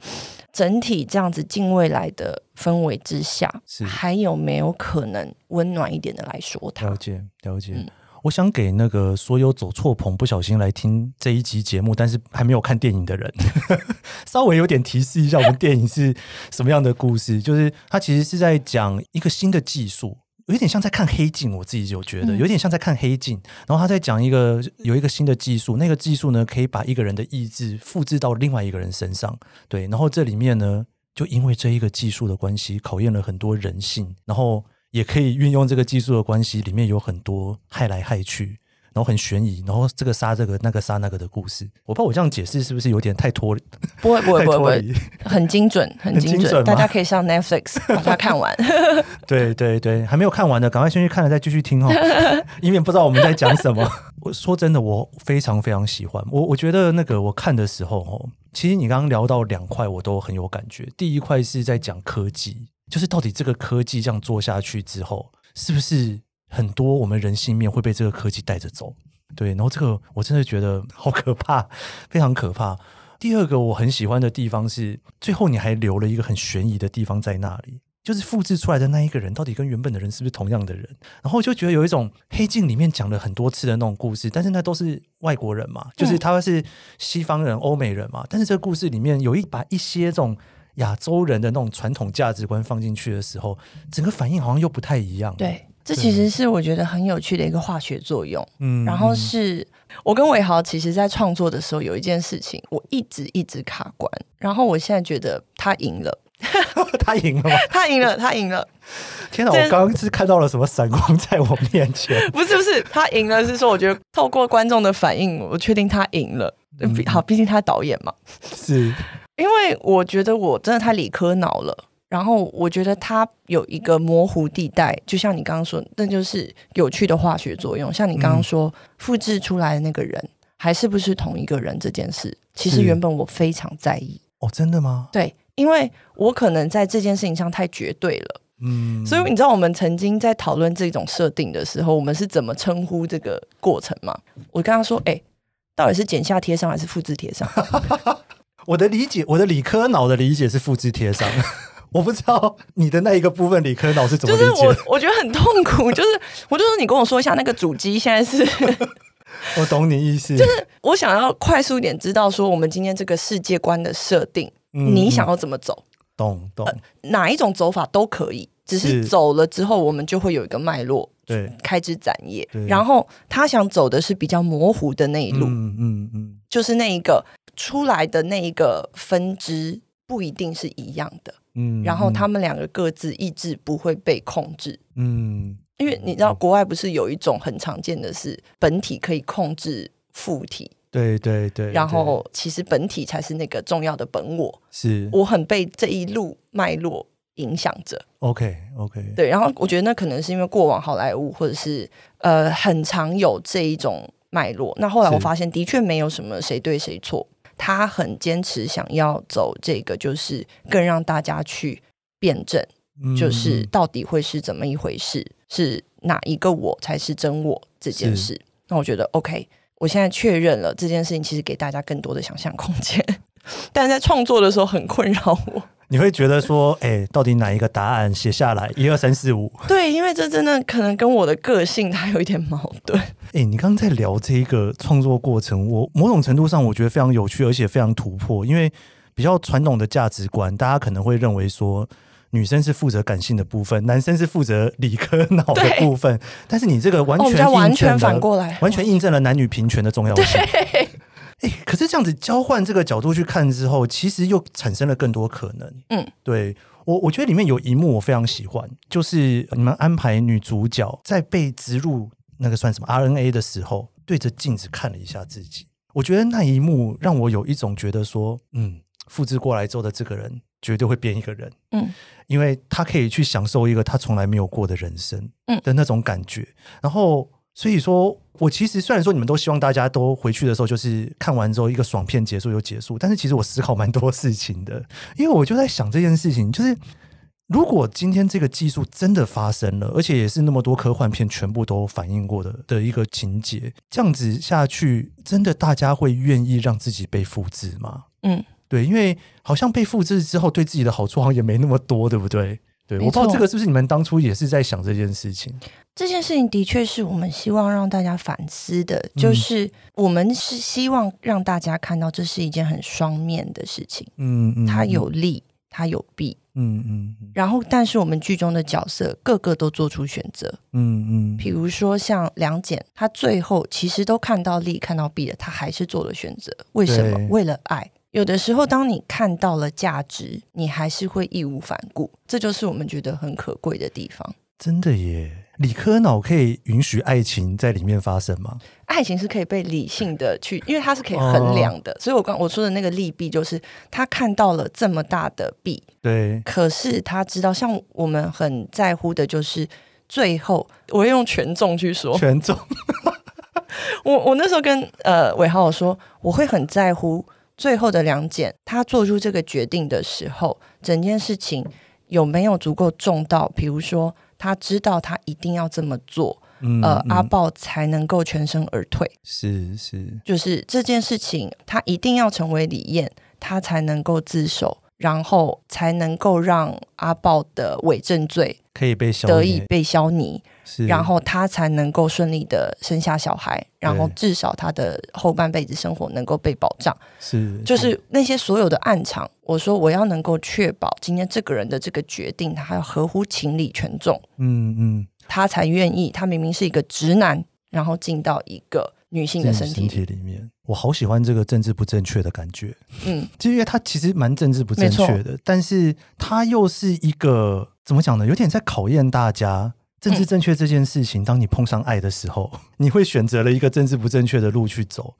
A: 整体这样子近未来的氛围之下，还有没有可能温暖一点的来说它？
B: 了解，了解。嗯我想给那个所有走错棚不小心来听这一集节目，但是还没有看电影的人，稍微有点提示一下，我们电影是什么样的故事？就是它其实是在讲一个新的技术，有点像在看黑镜，我自己就觉得有点像在看黑镜。然后他在讲一个有一个新的技术，那个技术呢可以把一个人的意志复制到另外一个人身上。对，然后这里面呢，就因为这一个技术的关系，考验了很多人性，然后。也可以运用这个技术的关系，里面有很多害来害去，然后很悬疑，然后这个杀这个，那个杀那个的故事。我怕我这样解释是不是有点太脱离？
A: 不会不会 不会不会，很精准 很精准，精准大家可以上 Netflix 把它看完。
B: 对对对，还没有看完的，赶快先去看了再继续听哦，以免不知道我们在讲什么。我说真的，我非常非常喜欢。我我觉得那个我看的时候哦，其实你刚刚聊到两块，我都很有感觉。第一块是在讲科技。就是到底这个科技这样做下去之后，是不是很多我们人性面会被这个科技带着走？对，然后这个我真的觉得好可怕，非常可怕。第二个我很喜欢的地方是，最后你还留了一个很悬疑的地方在那里。就是复制出来的那一个人，到底跟原本的人是不是同样的人？然后就觉得有一种黑镜里面讲了很多次的那种故事，但是那都是外国人嘛，就是他是西方人、欧美人嘛。但是这个故事里面有一把一些这种亚洲人的那种传统价值观放进去的时候，整个反应好像又不太一样。
A: 对，这其实是我觉得很有趣的一个化学作用。嗯，然后是我跟伟豪其实在创作的时候有一件事情，我一直一直卡关，然后我现在觉得他赢了。
B: 他赢了吗？
A: 他赢了，他赢了！
B: 天哪，我刚刚是看到了什么闪光在我面前？
A: 不是不是，他赢了是说，我觉得透过观众的反应，我确定他赢了。嗯、好，毕竟他导演嘛。
B: 是，
A: 因为我觉得我真的太理科脑了。然后我觉得它有一个模糊地带，就像你刚刚说，那就是有趣的化学作用。像你刚刚说，嗯、复制出来的那个人还是不是同一个人这件事，其实原本我非常在意。
B: 哦，真的吗？
A: 对。因为我可能在这件事情上太绝对了，嗯，所以你知道我们曾经在讨论这种设定的时候，我们是怎么称呼这个过程吗？我跟他说：“哎，到底是剪下贴上还是复制贴上？”
B: 我的理解，我的理科脑的理解是复制贴上，我不知道你的那一个部分理科脑是怎么理解。
A: 就是我 我觉得很痛苦，就是我就说你跟我说一下那个主机现在是，
B: 我懂你意思，
A: 就是我想要快速一点知道说我们今天这个世界观的设定。你想要怎么走？
B: 懂懂、呃，
A: 哪一种走法都可以，只是走了之后，我们就会有一个脉络，
B: 对，
A: 开枝展叶。然后他想走的是比较模糊的那一路，
B: 嗯嗯嗯，
A: 就是那一个出来的那一个分支不一定是一样的，嗯，然后他们两个各自意志不会被控制，嗯，因为你知道国外不是有一种很常见的是本体可以控制附体。
B: 对对对，
A: 然后其实本体才是那个重要的本我，
B: 是。
A: 我很被这一路脉络影响着。
B: OK OK，
A: 对，然后我觉得那可能是因为过往好莱坞或者是呃很常有这一种脉络。那后来我发现的确没有什么谁对谁错，他很坚持想要走这个，就是更让大家去辩证，嗯、就是到底会是怎么一回事，是哪一个我才是真我这件事。那我觉得 OK。我现在确认了这件事情，其实给大家更多的想象空间，但在创作的时候很困扰我。
B: 你会觉得说，哎、欸，到底哪一个答案写下来？一二三四五。
A: 对，因为这真的可能跟我的个性它有一点矛盾。哎、
B: 欸，你刚刚在聊这一个创作过程，我某种程度上我觉得非常有趣，而且非常突破。因为比较传统的价值观，大家可能会认为说。女生是负责感性的部分，男生是负责理科脑的部分。但是你这个完全
A: 完全反过来，
B: 完全印证了男女平权的重要性。
A: 对，
B: 欸，可是这样子交换这个角度去看之后，其实又产生了更多可能。
A: 嗯，
B: 对我，我觉得里面有一幕我非常喜欢，就是你们安排女主角在被植入那个算什么 RNA 的时候，对着镜子看了一下自己。我觉得那一幕让我有一种觉得说，嗯，复制过来之后的这个人。绝对会变一个人，
A: 嗯，
B: 因为他可以去享受一个他从来没有过的人生，嗯的那种感觉。嗯、然后，所以说我其实虽然说你们都希望大家都回去的时候就是看完之后一个爽片结束就结束，但是其实我思考蛮多事情的，因为我就在想这件事情，就是如果今天这个技术真的发生了，而且也是那么多科幻片全部都反映过的的一个情节，这样子下去，真的大家会愿意让自己被复制吗？
A: 嗯。
B: 对，因为好像被复制之后，对自己的好处好像也没那么多，对不对？对，我不知道这个是不是你们当初也是在想这件事情。
A: 这件事情的确是我们希望让大家反思的，就是我们是希望让大家看到这是一件很双面的事情。
B: 嗯嗯，
A: 它有利，它有弊。
B: 嗯嗯。
A: 然后，但是我们剧中的角色个个都做出选择。
B: 嗯嗯。
A: 比如说像梁简，他最后其实都看到利，看到弊了，他还是做了选择。为什么？为了爱。有的时候，当你看到了价值，你还是会义无反顾，这就是我们觉得很可贵的地方。
B: 真的耶，理科脑可以允许爱情在里面发生吗？
A: 爱情是可以被理性的去，因为它是可以衡量的。哦、所以我刚我说的那个利弊，就是他看到了这么大的弊，
B: 对。
A: 可是他知道，像我们很在乎的，就是最后，我会用权重去说
B: 权重。
A: 我我那时候跟呃伟豪我说，我会很在乎。最后的梁简，他做出这个决定的时候，整件事情有没有足够重到？比如说，他知道他一定要这么做，
B: 嗯、
A: 呃，阿豹才能够全身而退。
B: 是是，
A: 就是这件事情，他一定要成为李艳，他才能够自首。然后才能够让阿豹的伪证罪
B: 可以被消
A: 得以被消弭，
B: 是。
A: 然后他才能够顺利的生下小孩，然后至少他的后半辈子生活能够被保障。
B: 是，
A: 就是那些所有的暗场，我说我要能够确保今天这个人的这个决定，他要合乎情理权重，
B: 嗯嗯，
A: 他才愿意。他明明是一个直男，然后进到一个女性的身体。
B: 身体里面。我好喜欢这个政治不正确的感觉，
A: 嗯，
B: 就因为他其实蛮政治不正确的，但是他又是一个怎么讲呢？有点在考验大家政治正确这件事情。嗯、当你碰上爱的时候，你会选择了一个政治不正确的路去走，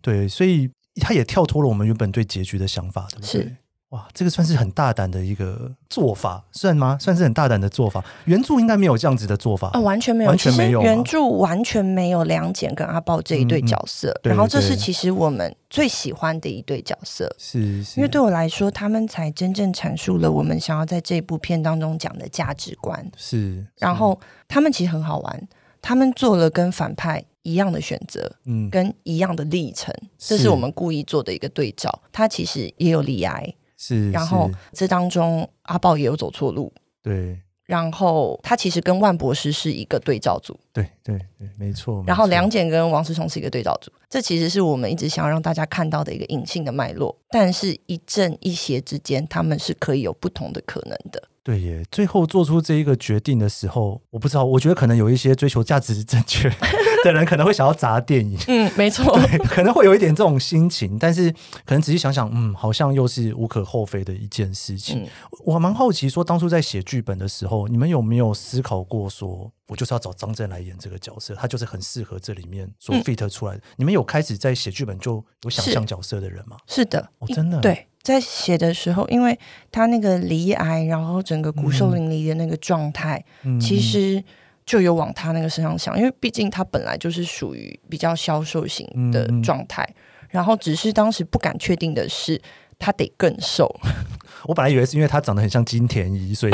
B: 对，所以他也跳脱了我们原本对结局的想法，对不对？是。哇，这个算是很大胆的一个做法，算吗？算是很大胆的做法。原著应该没有这样子的做法，
A: 哦，完全没有，
B: 完全没有。
A: 原著完全没有梁简跟阿豹这一对角色，嗯嗯、然后这是其实我们最喜欢的一对角色，
B: 是，是，
A: 因为对我来说，他们才真正阐述了我们想要在这部片当中讲的价值观。
B: 是，是，
A: 然后他们其实很好玩，他们做了跟反派一样的选择，嗯，跟一样的历程，这是我们故意做的一个对照。他其实也有离癌。
B: 是，
A: 然后这当中阿豹也有走错路，
B: 对。
A: 然后他其实跟万博士是一个对照组，
B: 对对对，没错。
A: 然后梁简跟王思聪是一个对照组，这其实是我们一直想要让大家看到的一个隐性的脉络。但是，一正一邪之间，他们是可以有不同的可能的。
B: 对耶，最后做出这一个决定的时候，我不知道，我觉得可能有一些追求价值正确的人可能会想要砸电影。
A: 嗯，没错，
B: 可能会有一点这种心情，但是可能仔细想想，嗯，好像又是无可厚非的一件事情。嗯、我蛮好奇，说当初在写剧本的时候，你们有没有思考过说，我就是要找张震来演这个角色，他就是很适合这里面所 fit 出来的。嗯、你们有开始在写剧本就有想象角色的人吗？
A: 是，是的，
B: 哦，真的，
A: 对。在写的时候，因为他那个离癌，然后整个骨瘦嶙峋的那个状态，嗯、其实就有往他那个身上想，因为毕竟他本来就是属于比较消瘦型的状态，嗯、然后只是当时不敢确定的是，他得更瘦。
B: 我本来以为是因为他长得很像金田一，所以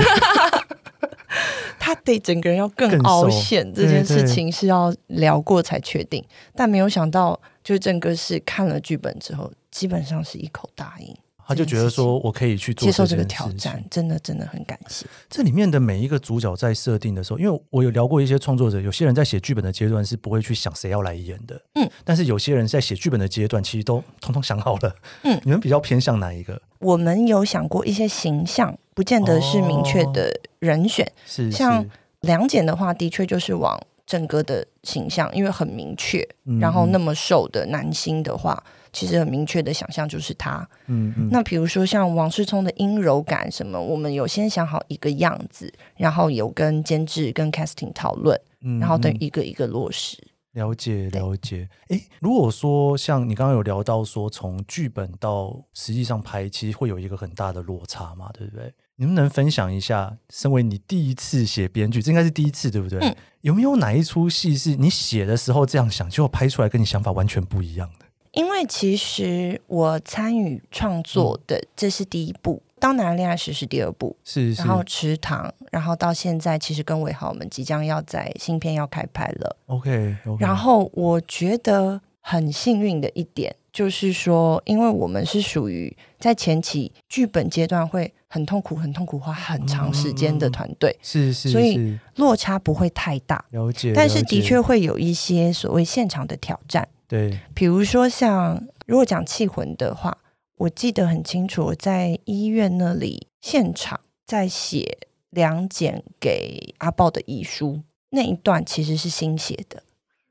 A: 他得整个人要更凹陷。这件事情是要聊过才确定，但没有想到，就是郑哥是看了剧本之后，基本上是一口答应。
B: 他就觉得说，我可以去做
A: 接受这个挑战，真的真的很感谢。
B: 这里面的每一个主角在设定的时候，因为我有聊过一些创作者，有些人在写剧本的阶段是不会去想谁要来演的，嗯，但是有些人在写剧本的阶段，其实都通通想好了，嗯，你们比较偏向哪一个？
A: 我们有想过一些形象，不见得是明确的人选，哦、是，是。像梁简的话，的确就是往郑哥的形象，因为很明确，嗯、然后那么瘦的男星的话。其实很明确的想象就是他，嗯嗯。那比如说像王世聪的阴柔感什么，我们有先想好一个样子，然后有跟监制跟 casting 讨论，然后等一个一个落实。
B: 了解了解。哎，如果说像你刚刚有聊到说，从剧本到实际上拍，其实会有一个很大的落差嘛，对不对？你能不能分享一下，身为你第一次写编剧，这应该是第一次，对不对？嗯。有没有哪一出戏是你写的时候这样想，结果拍出来跟你想法完全不一样的？
A: 因为其实我参与创作的这是第一步，嗯《当男人恋爱时》是第二部，
B: 是，是，
A: 然后池塘，然后到现在其实跟伟豪我们即将要在新片要开拍了。
B: OK，, okay.
A: 然后我觉得很幸运的一点就是说，因为我们是属于在前期剧本阶段会很痛苦、很痛苦、花很长时间的团队，
B: 嗯、是，是是，
A: 所以落差不会太大。
B: 了解，
A: 但是的确会有一些所谓现场的挑战。
B: 对，
A: 比如说像如果讲《气魂》的话，我记得很清楚，我在医院那里现场在写梁简给阿豹的遗书那一段，其实是新写的。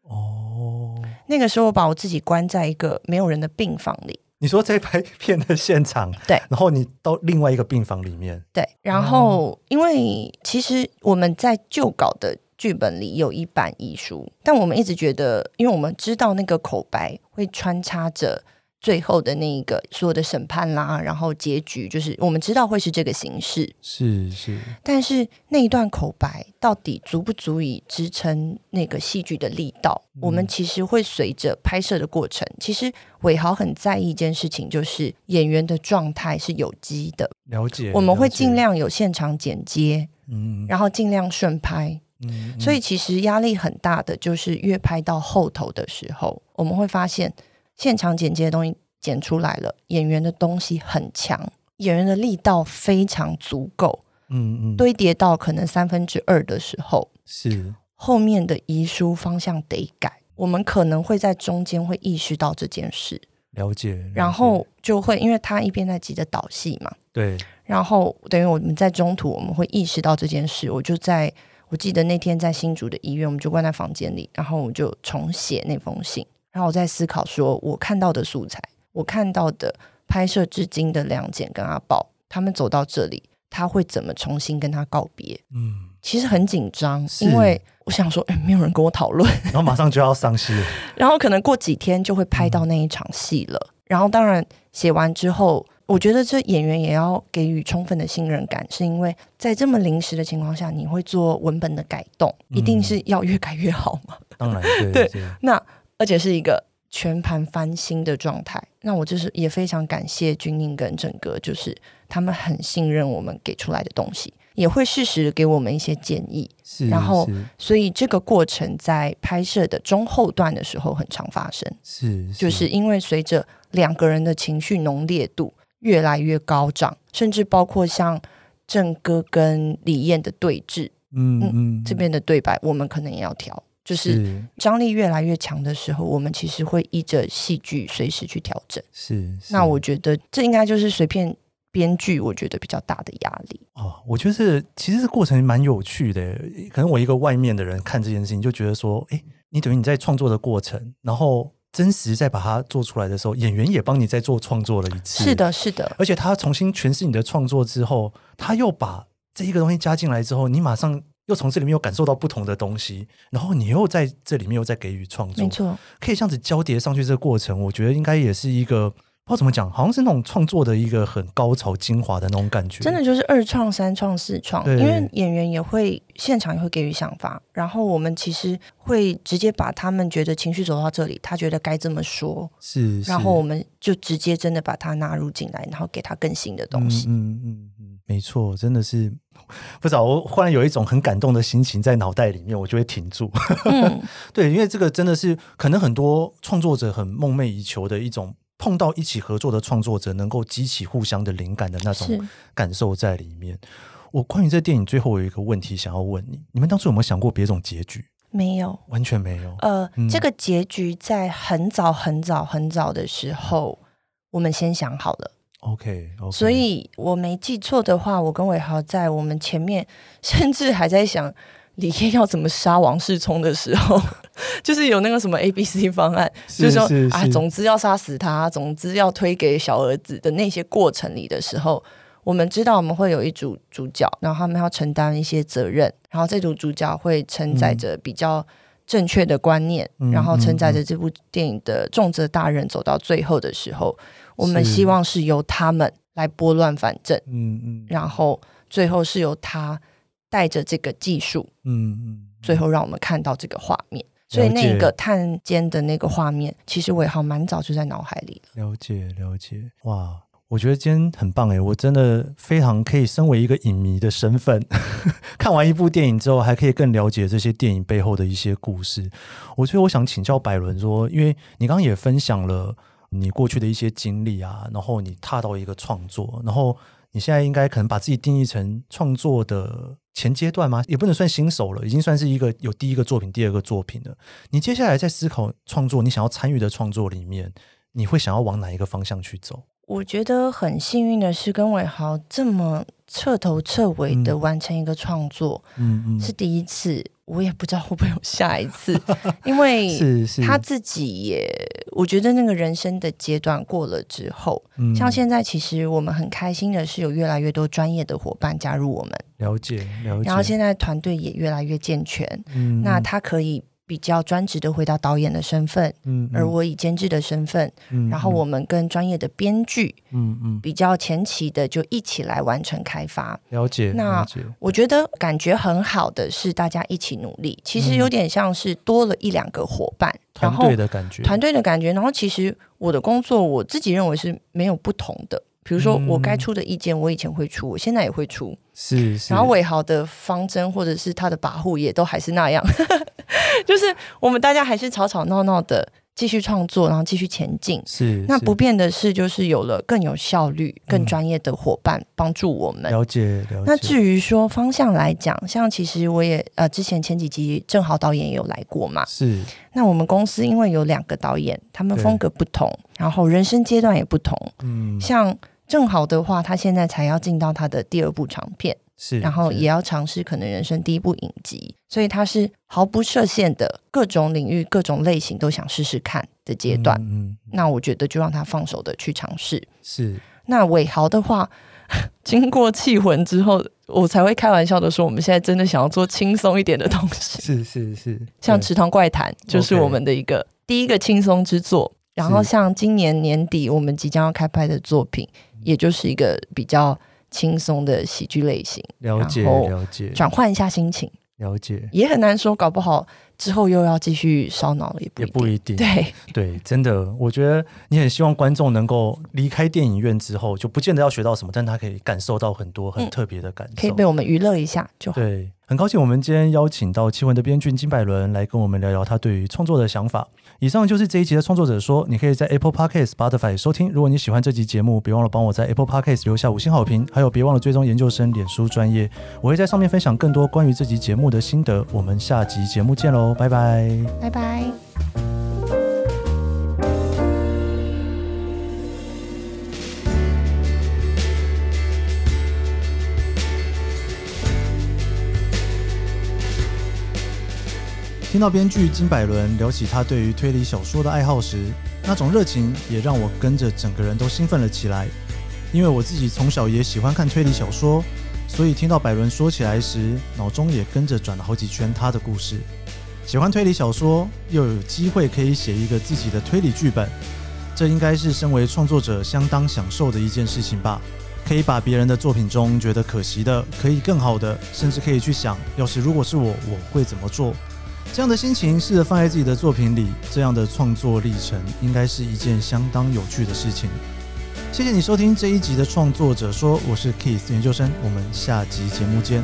A: 哦，那个时候我把我自己关在一个没有人的病房里。
B: 你说在拍片的现场，
A: 对，
B: 然后你到另外一个病房里面，
A: 对，然后因为其实我们在旧稿的。剧本里有一版遗书，但我们一直觉得，因为我们知道那个口白会穿插着最后的那一个所有的审判啦，然后结局就是我们知道会是这个形式，
B: 是是。
A: 但是那一段口白到底足不足以支撑那个戏剧的力道？嗯、我们其实会随着拍摄的过程，其实伟豪很在意一件事情，就是演员的状态是有机的。
B: 了解，
A: 我们会尽量有现场剪接，嗯，然后尽量顺拍。嗯，所以其实压力很大的，就是越拍到后头的时候，我们会发现现场剪接的东西剪出来了，演员的东西很强，演员的力道非常足够，嗯嗯，堆叠到可能三分之二的时候，
B: 是。
A: 后面的遗书方向得改，我们可能会在中间会意识到这件事。
B: 了解，了解，
A: 然后就会，因为他一边在急着导戏嘛，
B: 对，
A: 然后等于我们在中途我们会意识到这件事，我就在我记得那天在新竹的医院，我们就关在房间里，然后我就重写那封信，然后我在思考说，我看到的素材，我看到的拍摄至今的梁简跟阿宝，他们走到这里，他会怎么重新跟他告别？嗯，其实很紧张，因为。我想说，哎，没有人跟我讨论，
B: 然后马上就要上戏，
A: 然后可能过几天就会拍到那一场戏了。嗯、然后当然写完之后，我觉得这演员也要给予充分的信任感，是因为在这么临时的情况下，你会做文本的改动，嗯、一定是要越改越好嘛。
B: 当然，对，对，
A: 对。那而且是一个全盘翻新的状态。那我就是也非常感谢军令跟整个，就是他们很信任我们给出来的东西。也会适时的给我们一些建议，
B: 是
A: 然后，所以这个过程在拍摄的中后段的时候很常发生，
B: 是，是
A: 就是因为随着两个人的情绪浓烈度越来越高涨，甚至包括像正哥跟李艳的对峙，嗯嗯，嗯，这边的对白我们可能也要调，就是张力越来越强的时候，我们其实会依着戏剧随时去调整，
B: 是，是。
A: 那我觉得这应该就是随便。编剧我觉得比较大的压力
B: 哦，我觉得其实这过程蛮有趣的。可能我一个外面的人看这件事情，就觉得说，哎，你等于你在创作的过程，然后真实在把它做出来的时候，演员也帮你在做创作了一次。
A: 是的，是的。
B: 而且他重新诠释你的创作之后，他又把这一个东西加进来之后，你马上又从这里面又感受到不同的东西，然后你又在这里面又在给予创作，
A: 没错，
B: 可以这样子交叠上去。这个过程，我觉得应该也是一个。不知道怎么讲，好像是那种创作的一个很高潮、精华的那种感觉。
A: 真的就是二创、三创、四创，因为演员也会现场也会给予想法，然后我们其实会直接把他们觉得情绪走到这里，他觉得该这么说，
B: 是，是，
A: 然后我们就直接真的把它纳入进来，然后给他更新的东西。
B: 嗯嗯嗯，没错，真的是不知道，我忽然有一种很感动的心情在脑袋里面，我就会停住。嗯、对，因为这个真的是可能很多创作者很梦寐以求的一种。碰到一起合作的创作者，能够激起互相的灵感的那种感受在里面。我关于这电影最后有一个问题想要问你：你们当初有没有想过别种结局？
A: 没有，
B: 完全没有。
A: 呃，嗯、这个结局在很早很早很早的时候，我们先想好了。
B: OK，, okay
A: 所以我没记错的话，我跟伟豪在我们前面甚至还在想。李彦要怎么杀王世聪的时候，就是有那个什么 A、B、C 方案，是就是说啊，总之要杀死他，总之要推给小儿子的那些过程里的时候，我们知道我们会有一组主角，然后他们要承担一些责任，然后这组主角会承载着比较正确的观念，嗯、然后承载着这部电影的重责大任走到最后的时候，我们希望是由他们来拨乱反正，嗯嗯，然后最后是由他。带着这个技术，嗯嗯，最后让我们看到这个画面。所以那个探监的那个画面，其实我也好蛮早就在脑海里了。
B: 了解了解，哇，我觉得今天很棒哎，我真的非常可以身为一个影迷的身份，看完一部电影之后，还可以更了解这些电影背后的一些故事。我觉得我想请教百伦说，因为你刚刚也分享了你过去的一些经历啊，然后你踏到一个创作，然后。你现在应该可能把自己定义成创作的前阶段吗？也不能算新手了，已经算是一个有第一个作品、第二个作品了。你接下来在思考创作，你想要参与的创作里面，你会想要往哪一个方向去走？
A: 我觉得很幸运的是，跟伟豪这么彻头彻尾的完成一个创作，嗯嗯，是第一次。我也不知道会不会有下一次，因为 他自己也，我觉得那个人生的阶段过了之后，嗯，像现在其实我们很开心的是有越来越多专业的伙伴加入我们，
B: 了解了解，
A: 然后现在团队也越来越健全，嗯，那他可以。比较专职的回到导演的身份，嗯，而我以监制的身份，嗯，然后我们跟专业的编剧，嗯嗯，比较前期的就一起来完成开发，
B: 了解。
A: 那我觉得感觉很好的是大家一起努力，其实有点像是多了一两个伙伴，
B: 团队的感觉，
A: 团队的感觉。然后其实我的工作我自己认为是没有不同的。比如说，我该出的意见，我以前会出，我现在也会出。
B: 是，是。
A: 然后伟豪的方针或者是他的跋扈，也都还是那样。就是我们大家还是吵吵闹闹的，继续创作，然后继续前进。
B: 是，
A: 那不变的是，就是有了更有效率、更专业的伙伴帮助我们。
B: 了解，了解。
A: 那至于说方向来讲，像其实我也呃，之前前几集正好导演也有来过嘛。
B: 是。
A: 那我们公司因为有两个导演，他们风格不同，然后人生阶段也不同。嗯。像正好的话，他现在才要进到他的第二部长片。
B: 是，
A: 然后也要尝试可能人生第一部影集，所以他是毫不设限的，各种领域、各种类型都想试试看的阶段。嗯，嗯，那我觉得就让他放手的去尝试。
B: 是，
A: 那伟豪的话，经过气魂之后，我才会开玩笑的说，我们现在真的想要做轻松一点的东西。
B: 是是是，
A: 像《池塘怪谈》就是我们的一个第一个轻松之作。然后像今年年底我们即将要开拍的作品，也就是一个比较。轻松的喜剧类型，
B: 了解了解，
A: 转换一下心情，
B: 了解
A: 也很难说，搞不好之后又要继续烧脑了，也不
B: 也不一定。
A: 对
B: 对，真的，我觉得你很希望观众能够离开电影院之后，就不见得要学到什么，但他可以感受到很多很特别的感受，
A: 可以被我们娱乐一下就好。
B: 对，很高兴我们今天邀请到气魂的编剧金百伦来跟我们聊聊他对于创作的想法。以上就是这一集的创作者说，你可以在 Apple Podcast、Spotify 收听。如果你喜欢这集节目，别忘了帮我在 Apple Podcast 留下五星好评，还有别忘了追踪研究生脸书专业，我会在上面分享更多关于这集节目的心得。我们下集节目见喽，拜拜，
A: 拜拜。
B: 听到编剧金百伦聊起他对于推理小说的爱好时，那种热情也让我跟着整个人都兴奋了起来。因为我自己从小也喜欢看推理小说，所以听到百伦说起来时，脑中也跟着转了好几圈他的故事。喜欢推理小说，又有机会可以写一个自己的推理剧本，这应该是身为创作者相当享受的一件事情吧？可以把别人的作品中觉得可惜的，可以更好的，甚至可以去想，要是如果是我，我会怎么做？这样的心情试着放在自己的作品里，这样的创作历程应该是一件相当有趣的事情。谢谢你收听这一集的创作者说，我是 Kiss 研究生，我们下集节目见。